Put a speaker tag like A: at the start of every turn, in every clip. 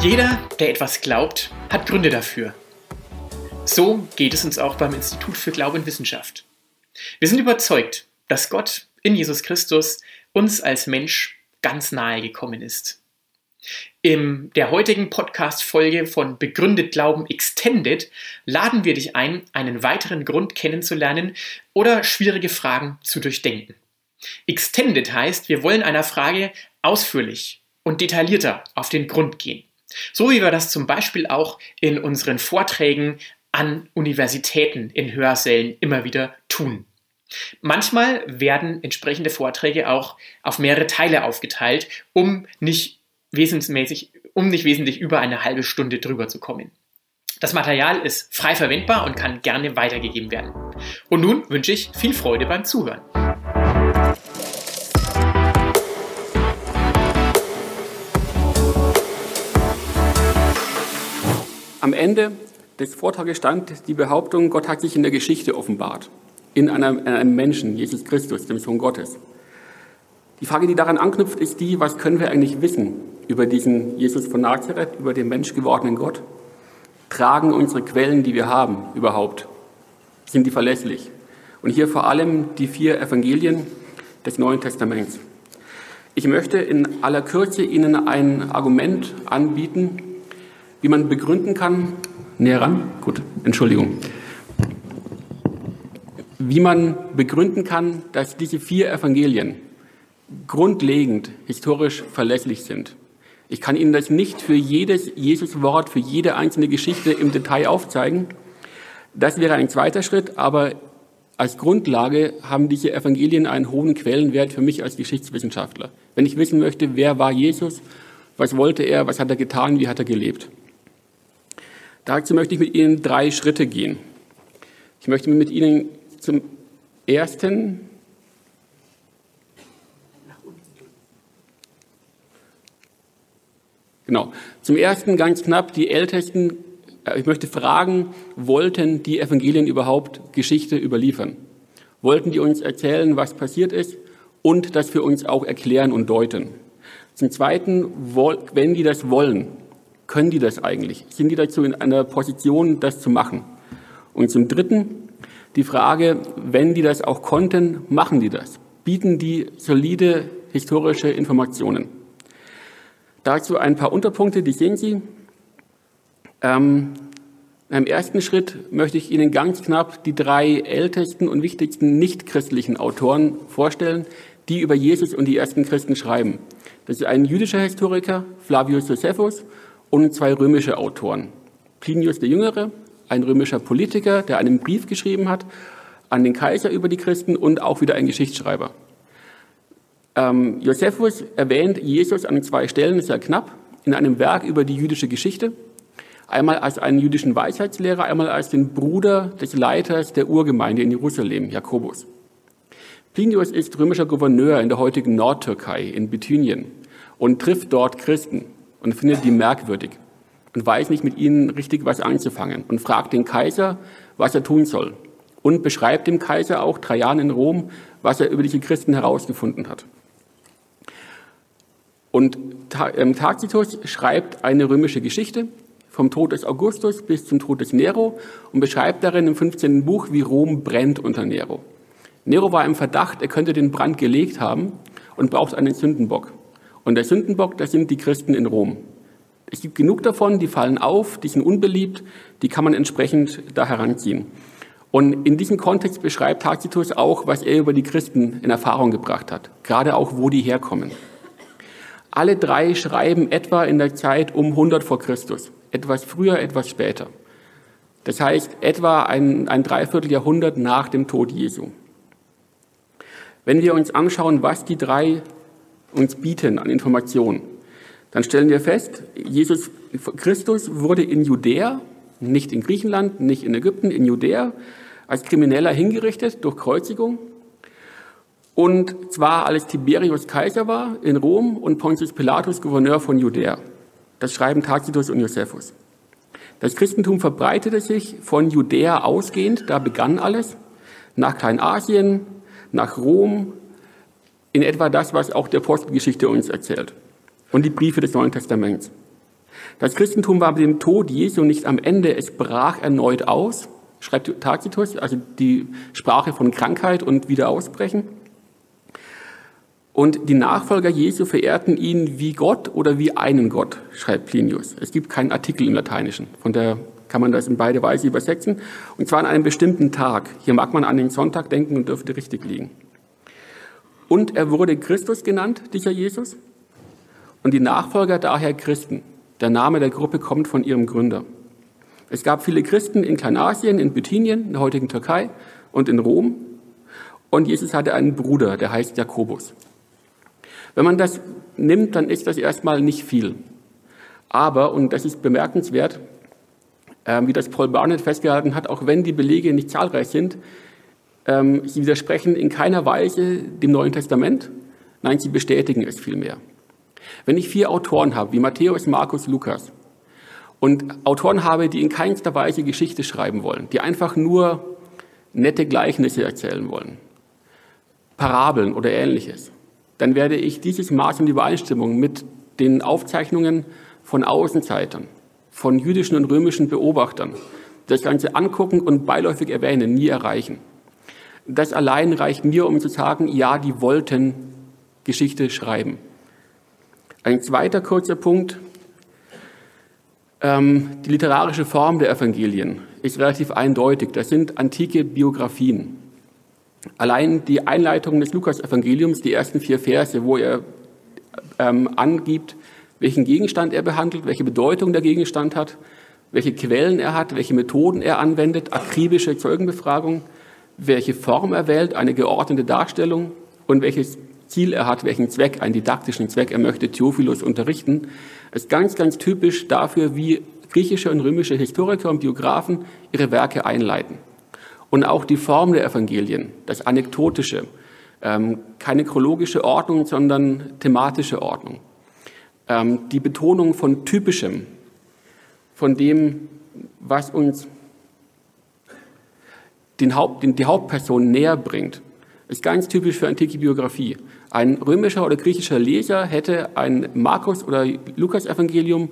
A: Jeder, der etwas glaubt, hat Gründe dafür. So geht es uns auch beim Institut für Glaube und Wissenschaft. Wir sind überzeugt, dass Gott in Jesus Christus uns als Mensch ganz nahe gekommen ist. In der heutigen Podcast-Folge von Begründet Glauben Extended laden wir dich ein, einen weiteren Grund kennenzulernen oder schwierige Fragen zu durchdenken. Extended heißt, wir wollen einer Frage ausführlich und detaillierter auf den Grund gehen. So wie wir das zum Beispiel auch in unseren Vorträgen an Universitäten in Hörsälen immer wieder tun. Manchmal werden entsprechende Vorträge auch auf mehrere Teile aufgeteilt, um nicht wesensmäßig, um nicht wesentlich über eine halbe Stunde drüber zu kommen. Das Material ist frei verwendbar und kann gerne weitergegeben werden. Und nun wünsche ich viel Freude beim Zuhören.
B: Am Ende des Vortrages stand die Behauptung, Gott hat sich in der Geschichte offenbart, in einem, in einem Menschen, Jesus Christus, dem Sohn Gottes. Die Frage, die daran anknüpft, ist die, was können wir eigentlich wissen über diesen Jesus von Nazareth, über den menschgewordenen Gott? Tragen unsere Quellen, die wir haben, überhaupt? Sind die verlässlich? Und hier vor allem die vier Evangelien des Neuen Testaments. Ich möchte in aller Kürze Ihnen ein Argument anbieten, wie man begründen kann, näher ran, gut, Entschuldigung, wie man begründen kann, dass diese vier Evangelien grundlegend historisch verlässlich sind. Ich kann Ihnen das nicht für jedes Jesuswort, für jede einzelne Geschichte im Detail aufzeigen. Das wäre ein zweiter Schritt, aber als Grundlage haben diese Evangelien einen hohen Quellenwert für mich als Geschichtswissenschaftler. Wenn ich wissen möchte, wer war Jesus, was wollte er, was hat er getan, wie hat er gelebt. Dazu möchte ich mit Ihnen drei Schritte gehen. Ich möchte mit Ihnen zum ersten Genau. Zum ersten ganz knapp, die Ältesten, äh, ich möchte fragen, wollten die Evangelien überhaupt Geschichte überliefern? Wollten die uns erzählen, was passiert ist und das für uns auch erklären und deuten? Zum Zweiten, wenn die das wollen, können die das eigentlich? Sind die dazu in einer Position, das zu machen? Und zum Dritten, die Frage, wenn die das auch konnten, machen die das? Bieten die solide historische Informationen? Dazu ein paar Unterpunkte, die sehen Sie. Ähm, Im ersten Schritt möchte ich Ihnen ganz knapp die drei ältesten und wichtigsten nichtchristlichen Autoren vorstellen, die über Jesus und die ersten Christen schreiben. Das ist ein jüdischer Historiker, Flavius Josephus, und zwei römische Autoren. Plinius der Jüngere, ein römischer Politiker, der einen Brief geschrieben hat an den Kaiser über die Christen und auch wieder ein Geschichtsschreiber. Ähm, Josephus erwähnt Jesus an zwei Stellen, sehr knapp, in einem Werk über die jüdische Geschichte. Einmal als einen jüdischen Weisheitslehrer, einmal als den Bruder des Leiters der Urgemeinde in Jerusalem, Jakobus. Plinius ist römischer Gouverneur in der heutigen Nordtürkei, in Bithynien, und trifft dort Christen und findet die merkwürdig und weiß nicht mit ihnen richtig was anzufangen und fragt den Kaiser, was er tun soll und beschreibt dem Kaiser auch Trajan in Rom, was er über diese Christen herausgefunden hat. Und ähm, Tacitus schreibt eine römische Geschichte vom Tod des Augustus bis zum Tod des Nero und beschreibt darin im 15. Buch, wie Rom brennt unter Nero. Nero war im Verdacht, er könnte den Brand gelegt haben und braucht einen Sündenbock. Und der Sündenbock, das sind die Christen in Rom. Es gibt genug davon, die fallen auf, die sind unbeliebt, die kann man entsprechend da heranziehen. Und in diesem Kontext beschreibt Tacitus auch, was er über die Christen in Erfahrung gebracht hat, gerade auch, wo die herkommen. Alle drei schreiben etwa in der Zeit um 100 vor Christus, etwas früher, etwas später. Das heißt etwa ein, ein Dreivierteljahrhundert nach dem Tod Jesu. Wenn wir uns anschauen, was die drei uns bieten an Informationen, dann stellen wir fest, Jesus Christus wurde in Judäa, nicht in Griechenland, nicht in Ägypten, in Judäa als Krimineller hingerichtet durch Kreuzigung und zwar als Tiberius Kaiser war in Rom und Pontius Pilatus Gouverneur von Judäa. Das schreiben Tacitus und Josephus. Das Christentum verbreitete sich von Judäa ausgehend, da begann alles, nach Kleinasien, nach Rom, in etwa das, was auch der Apostelgeschichte uns erzählt und die Briefe des Neuen Testaments. Das Christentum war mit dem Tod Jesu nicht am Ende, es brach erneut aus, schreibt Tacitus, also die Sprache von Krankheit und Wiederausbrechen. Und die Nachfolger Jesu verehrten ihn wie Gott oder wie einen Gott, schreibt Plinius. Es gibt keinen Artikel im Lateinischen, von der kann man das in beide Weise übersetzen. Und zwar an einem bestimmten Tag. Hier mag man an den Sonntag denken und dürfte richtig liegen. Und er wurde Christus genannt, dieser Jesus. Und die Nachfolger daher Christen. Der Name der Gruppe kommt von ihrem Gründer. Es gab viele Christen in Kleinasien, in Bithynien, in der heutigen Türkei und in Rom. Und Jesus hatte einen Bruder, der heißt Jakobus. Wenn man das nimmt, dann ist das erstmal nicht viel. Aber, und das ist bemerkenswert, ähm, wie das Paul Barnett festgehalten hat, auch wenn die Belege nicht zahlreich sind, ähm, sie widersprechen in keiner Weise dem Neuen Testament, nein, sie bestätigen es vielmehr. Wenn ich vier Autoren habe, wie Matthäus, Markus, Lukas, und Autoren habe, die in keinster Weise Geschichte schreiben wollen, die einfach nur nette Gleichnisse erzählen wollen, Parabeln oder ähnliches, dann werde ich dieses Maß in Übereinstimmung mit den Aufzeichnungen von Außenseitern, von jüdischen und römischen Beobachtern, das Ganze angucken und beiläufig erwähnen, nie erreichen. Das allein reicht mir, um zu sagen, ja, die wollten Geschichte schreiben. Ein zweiter kurzer Punkt. Ähm, die literarische Form der Evangelien ist relativ eindeutig. Das sind antike Biografien. Allein die Einleitung des Lukas-Evangeliums, die ersten vier Verse, wo er ähm, angibt, welchen Gegenstand er behandelt, welche Bedeutung der Gegenstand hat, welche Quellen er hat, welche Methoden er anwendet, akribische Zeugenbefragung, welche Form er wählt, eine geordnete Darstellung und welches Ziel er hat, welchen Zweck, einen didaktischen Zweck er möchte Theophilus unterrichten, ist ganz, ganz typisch dafür, wie griechische und römische Historiker und Biografen ihre Werke einleiten. Und auch die Form der Evangelien, das Anekdotische, ähm, keine chronologische Ordnung, sondern thematische Ordnung. Ähm, die Betonung von Typischem, von dem, was uns den Haupt, den, die Hauptperson näher bringt, ist ganz typisch für antike Biografie. Ein römischer oder griechischer Leser hätte ein Markus- oder Lukas-Evangelium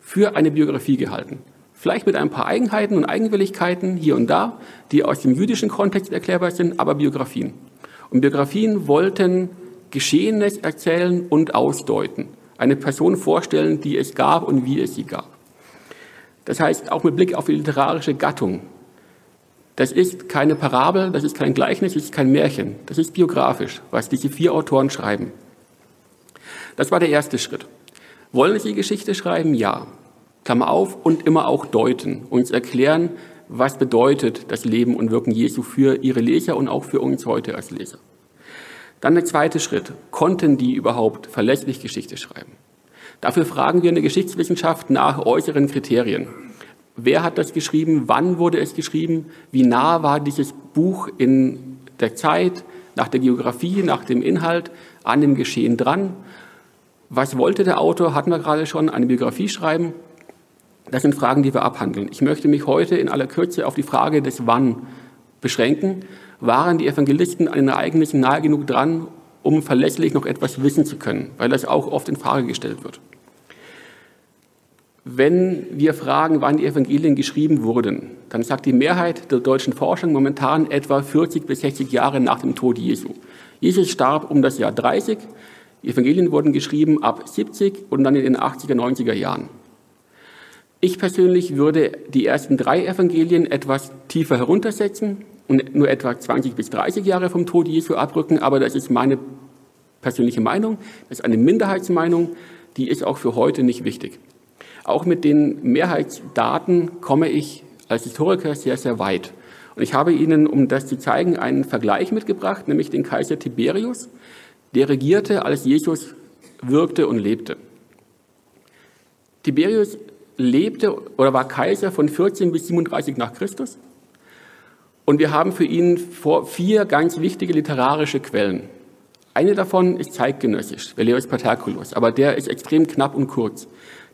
B: für eine Biografie gehalten. Vielleicht mit ein paar Eigenheiten und Eigenwilligkeiten hier und da, die aus dem jüdischen Kontext erklärbar sind, aber Biografien. Und Biografien wollten Geschehenes erzählen und ausdeuten. Eine Person vorstellen, die es gab und wie es sie gab. Das heißt, auch mit Blick auf die literarische Gattung das ist keine Parabel, das ist kein Gleichnis, das ist kein Märchen. Das ist biografisch, was diese vier Autoren schreiben. Das war der erste Schritt. Wollen sie Geschichte schreiben? Ja. Klammer auf und immer auch deuten, uns erklären, was bedeutet das Leben und Wirken Jesu für ihre Leser und auch für uns heute als Leser. Dann der zweite Schritt. Konnten die überhaupt verlässlich Geschichte schreiben? Dafür fragen wir in der Geschichtswissenschaft nach äußeren Kriterien. Wer hat das geschrieben? Wann wurde es geschrieben? Wie nah war dieses Buch in der Zeit, nach der Geografie, nach dem Inhalt, an dem Geschehen dran? Was wollte der Autor? Hatten wir gerade schon eine Biografie schreiben? Das sind Fragen, die wir abhandeln. Ich möchte mich heute in aller Kürze auf die Frage des Wann beschränken. Waren die Evangelisten an den Ereignissen nahe genug dran, um verlässlich noch etwas wissen zu können? Weil das auch oft in Frage gestellt wird. Wenn wir fragen, wann die Evangelien geschrieben wurden, dann sagt die Mehrheit der deutschen Forschung momentan etwa 40 bis 60 Jahre nach dem Tod Jesu. Jesus starb um das Jahr 30, die Evangelien wurden geschrieben ab 70 und dann in den 80er, 90er Jahren. Ich persönlich würde die ersten drei Evangelien etwas tiefer heruntersetzen und nur etwa 20 bis 30 Jahre vom Tod Jesu abrücken, aber das ist meine persönliche Meinung, das ist eine Minderheitsmeinung, die ist auch für heute nicht wichtig. Auch mit den Mehrheitsdaten komme ich als Historiker sehr, sehr weit. Und ich habe Ihnen, um das zu zeigen, einen Vergleich mitgebracht, nämlich den Kaiser Tiberius. Der regierte, als Jesus wirkte und lebte. Tiberius lebte oder war Kaiser von 14 bis 37 nach Christus. Und wir haben für ihn vier ganz wichtige literarische Quellen. Eine davon ist zeitgenössisch, Velleius Paterculus, aber der ist extrem knapp und kurz.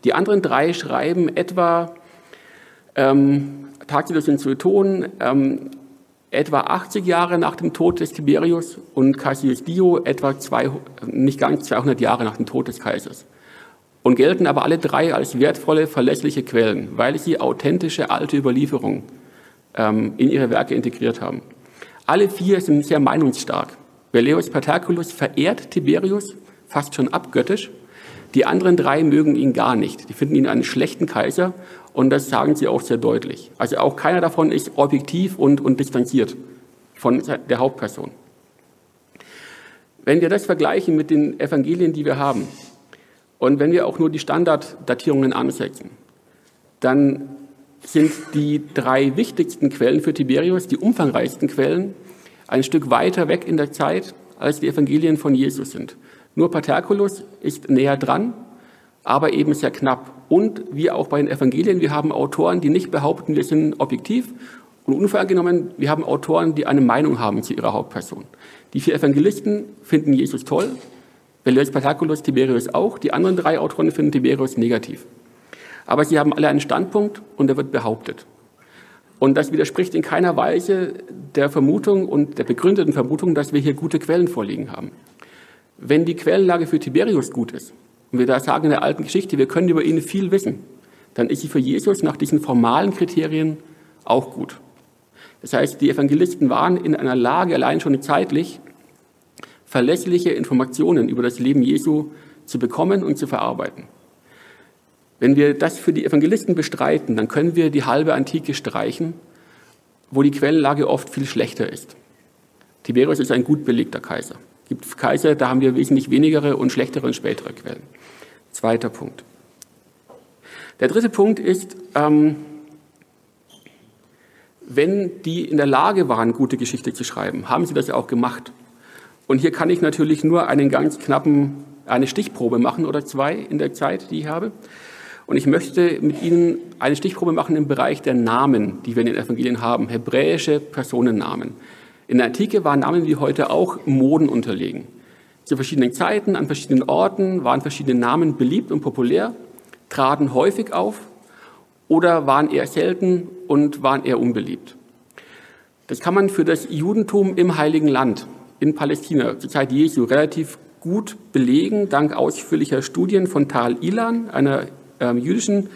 B: Die anderen drei schreiben etwa ähm, Tacitus in Sueton, ähm, etwa 80 Jahre nach dem Tod des Tiberius und Cassius Dio etwa zwei, nicht ganz 200 Jahre nach dem Tod des Kaisers. Und gelten aber alle drei als wertvolle, verlässliche Quellen, weil sie authentische alte Überlieferungen ähm, in ihre Werke integriert haben. Alle vier sind sehr meinungsstark. Velleius Paterculus verehrt Tiberius fast schon abgöttisch. Die anderen drei mögen ihn gar nicht. Die finden ihn einen schlechten Kaiser und das sagen sie auch sehr deutlich. Also auch keiner davon ist objektiv und, und distanziert von der Hauptperson. Wenn wir das vergleichen mit den Evangelien, die wir haben, und wenn wir auch nur die Standarddatierungen ansetzen, dann sind die drei wichtigsten Quellen für Tiberius, die umfangreichsten Quellen, ein Stück weiter weg in der Zeit, als die Evangelien von Jesus sind. Nur Paterculus ist näher dran, aber eben sehr knapp. Und wie auch bei den Evangelien, wir haben Autoren, die nicht behaupten, wir sind objektiv. Und unvorgenommen, wir haben Autoren, die eine Meinung haben zu ihrer Hauptperson. Die vier Evangelisten finden Jesus toll, Velleius Paterculus, Tiberius auch. Die anderen drei Autoren finden Tiberius negativ. Aber sie haben alle einen Standpunkt und er wird behauptet. Und das widerspricht in keiner Weise der Vermutung und der begründeten Vermutung, dass wir hier gute Quellen vorliegen haben. Wenn die Quellenlage für Tiberius gut ist, und wir da sagen in der alten Geschichte, wir können über ihn viel wissen, dann ist sie für Jesus nach diesen formalen Kriterien auch gut. Das heißt, die Evangelisten waren in einer Lage, allein schon zeitlich, verlässliche Informationen über das Leben Jesu zu bekommen und zu verarbeiten. Wenn wir das für die Evangelisten bestreiten, dann können wir die halbe Antike streichen, wo die Quellenlage oft viel schlechter ist. Tiberius ist ein gut belegter Kaiser. Gibt Kaiser, da haben wir wesentlich wenigere und schlechtere und spätere Quellen. Zweiter Punkt. Der dritte Punkt ist, ähm, wenn die in der Lage waren, gute Geschichte zu schreiben, haben sie das ja auch gemacht. Und hier kann ich natürlich nur einen ganz knappen, eine Stichprobe machen oder zwei in der Zeit, die ich habe. Und ich möchte mit Ihnen eine Stichprobe machen im Bereich der Namen, die wir in den Evangelien haben, hebräische Personennamen. In der Antike waren Namen wie heute auch Moden unterlegen. Zu verschiedenen Zeiten, an verschiedenen Orten waren verschiedene Namen beliebt und populär, traten häufig auf oder waren eher selten und waren eher unbeliebt. Das kann man für das Judentum im Heiligen Land, in Palästina, zur Zeit Jesu, relativ gut belegen, dank ausführlicher Studien von Tal Ilan, einer ähm, jüdischen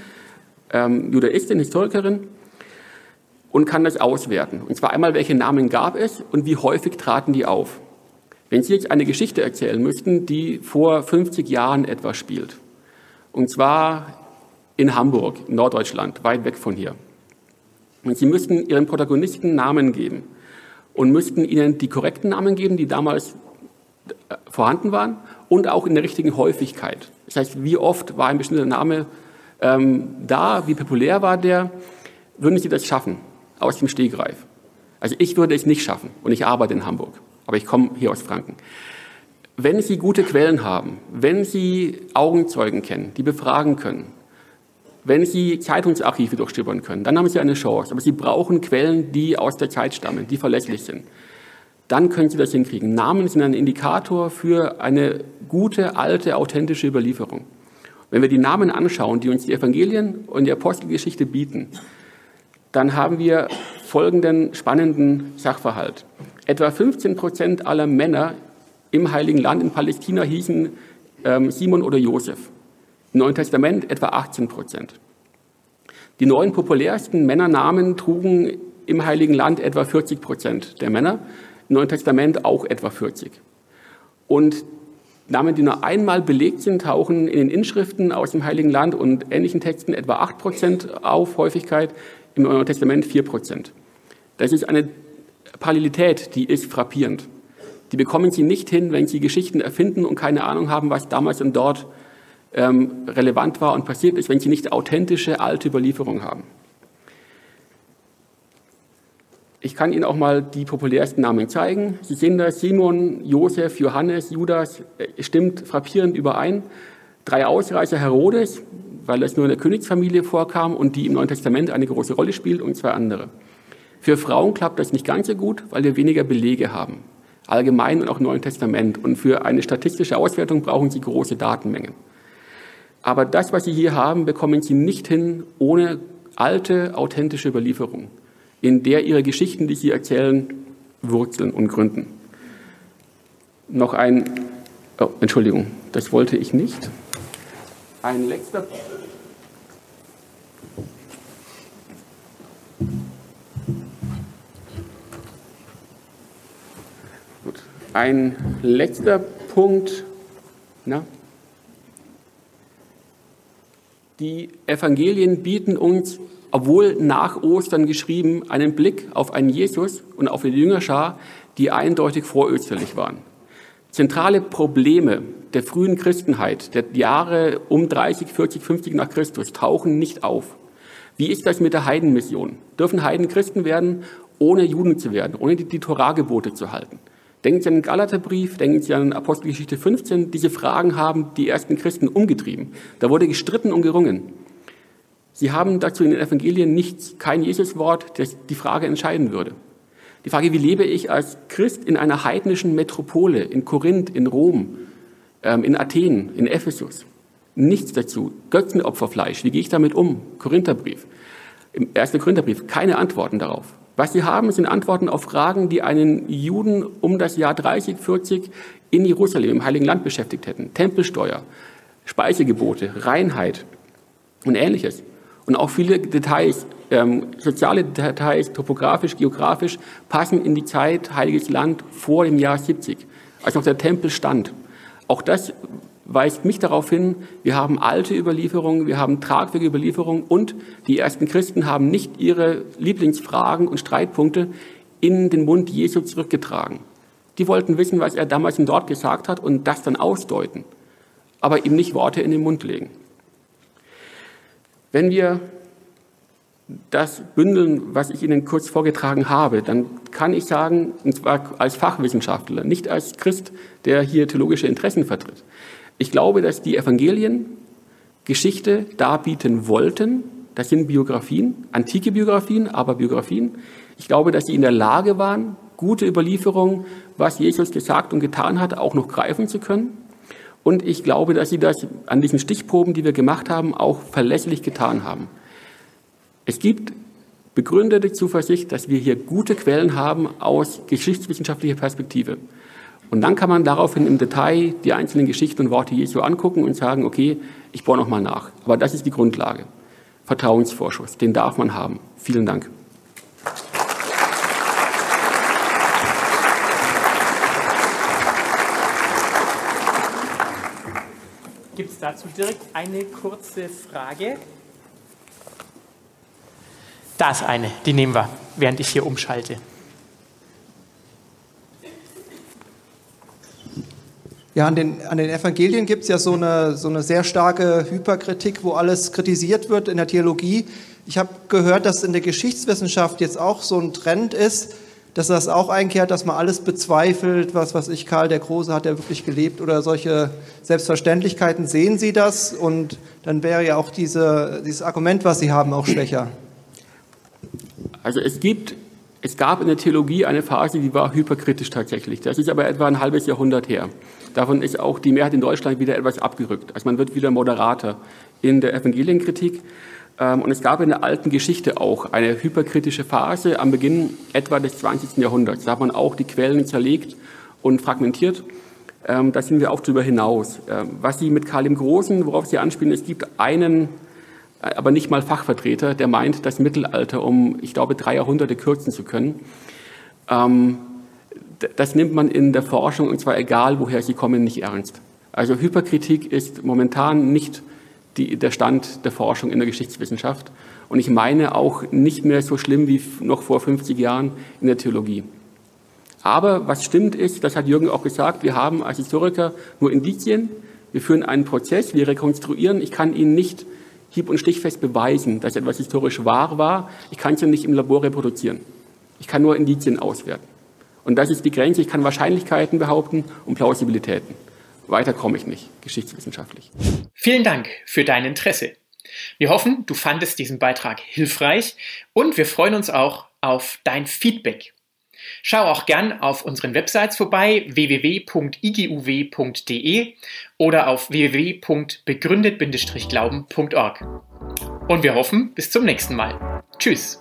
B: ähm, Judaistin, Historikerin, und kann das auswerten. Und zwar einmal, welche Namen gab es und wie häufig traten die auf. Wenn Sie jetzt eine Geschichte erzählen müssten, die vor 50 Jahren etwa spielt, und zwar in Hamburg, Norddeutschland, weit weg von hier, und Sie müssten Ihren Protagonisten Namen geben und müssten ihnen die korrekten Namen geben, die damals äh, vorhanden waren, und auch in der richtigen Häufigkeit. Das heißt, wie oft war ein bestimmter Name ähm, da, wie populär war der, würden Sie das schaffen, aus dem Stegreif? Also ich würde es nicht schaffen und ich arbeite in Hamburg aber ich komme hier aus Franken. Wenn Sie gute Quellen haben, wenn Sie Augenzeugen kennen, die befragen können, wenn Sie Zeitungsarchive durchstöbern können, dann haben Sie eine Chance. Aber Sie brauchen Quellen, die aus der Zeit stammen, die verlässlich sind. Dann können Sie das hinkriegen. Namen sind ein Indikator für eine gute, alte, authentische Überlieferung. Wenn wir die Namen anschauen, die uns die Evangelien und die Apostelgeschichte bieten, dann haben wir folgenden spannenden Sachverhalt. Etwa 15 Prozent aller Männer im Heiligen Land in Palästina hießen ähm, Simon oder Josef. Im Neuen Testament etwa 18 Prozent. Die neun populärsten Männernamen trugen im Heiligen Land etwa 40 Prozent der Männer, im Neuen Testament auch etwa 40. Und Namen, die nur einmal belegt sind, tauchen in den Inschriften aus dem Heiligen Land und ähnlichen Texten etwa 8 Prozent auf Häufigkeit, im Neuen Testament 4 Prozent. Das ist eine Parallelität, die ist frappierend. Die bekommen Sie nicht hin, wenn Sie Geschichten erfinden und keine Ahnung haben, was damals und dort ähm, relevant war und passiert ist, wenn Sie nicht authentische alte Überlieferung haben. Ich kann Ihnen auch mal die populärsten Namen zeigen. Sie sehen da Simon, Josef, Johannes, Judas, äh, stimmt frappierend überein. Drei Ausreißer Herodes, weil das nur in der Königsfamilie vorkam und die im Neuen Testament eine große Rolle spielt, und zwei andere. Für Frauen klappt das nicht ganz so gut, weil wir weniger Belege haben. Allgemein und auch im Neuen Testament. Und für eine statistische Auswertung brauchen Sie große Datenmengen. Aber das, was Sie hier haben, bekommen Sie nicht hin ohne alte, authentische Überlieferung. in der ihre Geschichten, die sie erzählen, wurzeln und gründen. Noch ein, oh, Entschuldigung, das wollte ich nicht. Ein letzter Gut. Ein letzter Punkt. Na? Die Evangelien bieten uns, obwohl nach Ostern geschrieben, einen Blick auf einen Jesus und auf die Jüngerschar, die eindeutig vorösterlich waren. Zentrale Probleme der frühen Christenheit, der Jahre um 30, 40, 50 nach Christus, tauchen nicht auf. Wie ist das mit der Heidenmission? Dürfen Heiden Christen werden, ohne Juden zu werden, ohne die, die Torahgebote zu halten? Denken Sie an den Galaterbrief, denken Sie an Apostelgeschichte 15. Diese Fragen haben die ersten Christen umgetrieben. Da wurde gestritten und gerungen. Sie haben dazu in den Evangelien nichts, kein Jesuswort, das die Frage entscheiden würde. Die Frage, wie lebe ich als Christ in einer heidnischen Metropole, in Korinth, in Rom, in Athen, in Ephesus? Nichts dazu. Götzenopferfleisch, wie gehe ich damit um? Korintherbrief. Im ersten Korintherbrief keine Antworten darauf. Was sie haben, sind Antworten auf Fragen, die einen Juden um das Jahr 30, 40 in Jerusalem, im Heiligen Land beschäftigt hätten. Tempelsteuer, Speisegebote, Reinheit und ähnliches. Und auch viele Details, ähm, soziale Details, topografisch, geografisch, passen in die Zeit Heiliges Land vor dem Jahr 70, als noch der Tempel stand. Auch das weist mich darauf hin, wir haben alte Überlieferungen, wir haben tragfähige Überlieferungen und die ersten Christen haben nicht ihre Lieblingsfragen und Streitpunkte in den Mund Jesu zurückgetragen. Die wollten wissen, was er damals und dort gesagt hat und das dann ausdeuten, aber ihm nicht Worte in den Mund legen. Wenn wir das bündeln, was ich Ihnen kurz vorgetragen habe, dann kann ich sagen, und zwar als Fachwissenschaftler, nicht als Christ, der hier theologische Interessen vertritt. Ich glaube, dass die Evangelien Geschichte darbieten wollten. Das sind Biografien, antike Biografien, aber Biografien. Ich glaube, dass sie in der Lage waren, gute Überlieferungen, was Jesus gesagt und getan hat, auch noch greifen zu können. Und ich glaube, dass sie das an diesen Stichproben, die wir gemacht haben, auch verlässlich getan haben. Es gibt begründete Zuversicht, dass wir hier gute Quellen haben aus geschichtswissenschaftlicher Perspektive. Und dann kann man daraufhin im Detail die einzelnen Geschichten und Worte Jesu angucken und sagen, okay, ich bohre nochmal nach. Aber das ist die Grundlage. Vertrauensvorschuss, den darf man haben. Vielen Dank.
A: Gibt es dazu direkt eine kurze Frage? Da ist eine, die nehmen wir, während ich hier umschalte.
C: Ja, an den, an den Evangelien gibt es ja so eine, so eine sehr starke Hyperkritik, wo alles kritisiert wird in der Theologie. Ich habe gehört, dass in der Geschichtswissenschaft jetzt auch so ein Trend ist, dass das auch einkehrt, dass man alles bezweifelt, was was ich, Karl der Große hat ja wirklich gelebt oder solche Selbstverständlichkeiten. Sehen Sie das? Und dann wäre ja auch diese, dieses Argument, was Sie haben, auch schwächer.
B: Also es gibt, es gab in der Theologie eine Phase, die war hyperkritisch tatsächlich. Das ist aber etwa ein halbes Jahrhundert her. Davon ist auch die Mehrheit in Deutschland wieder etwas abgerückt. Also man wird wieder moderater in der Evangelienkritik. Ähm, und es gab in der alten Geschichte auch eine hyperkritische Phase am Beginn etwa des 20. Jahrhunderts. Da hat man auch die Quellen zerlegt und fragmentiert. Ähm, da sind wir auch darüber hinaus. Ähm, was Sie mit Karl dem Großen, worauf Sie anspielen, es gibt einen, aber nicht mal Fachvertreter, der meint, das Mittelalter um, ich glaube, drei Jahrhunderte kürzen zu können das nimmt man in der Forschung, und zwar egal, woher sie kommen, nicht ernst. Also Hyperkritik ist momentan nicht die, der Stand der Forschung in der Geschichtswissenschaft. Und ich meine auch nicht mehr so schlimm wie noch vor 50 Jahren in der Theologie. Aber was stimmt ist, das hat Jürgen auch gesagt, wir haben als Historiker nur Indizien, wir führen einen Prozess, wir rekonstruieren. Ich kann Ihnen nicht hieb- und stichfest beweisen, dass etwas historisch wahr war. Ich kann es ja nicht im Labor reproduzieren. Ich kann nur Indizien auswerten. Und das ist die Grenze. Ich kann Wahrscheinlichkeiten behaupten und Plausibilitäten. Weiter komme ich nicht, geschichtswissenschaftlich.
A: Vielen Dank für dein Interesse. Wir hoffen, du fandest diesen Beitrag hilfreich und wir freuen uns auch auf dein Feedback. Schau auch gern auf unseren Websites vorbei www.iguw.de oder auf www.begründet-glauben.org. Und wir hoffen, bis zum nächsten Mal. Tschüss.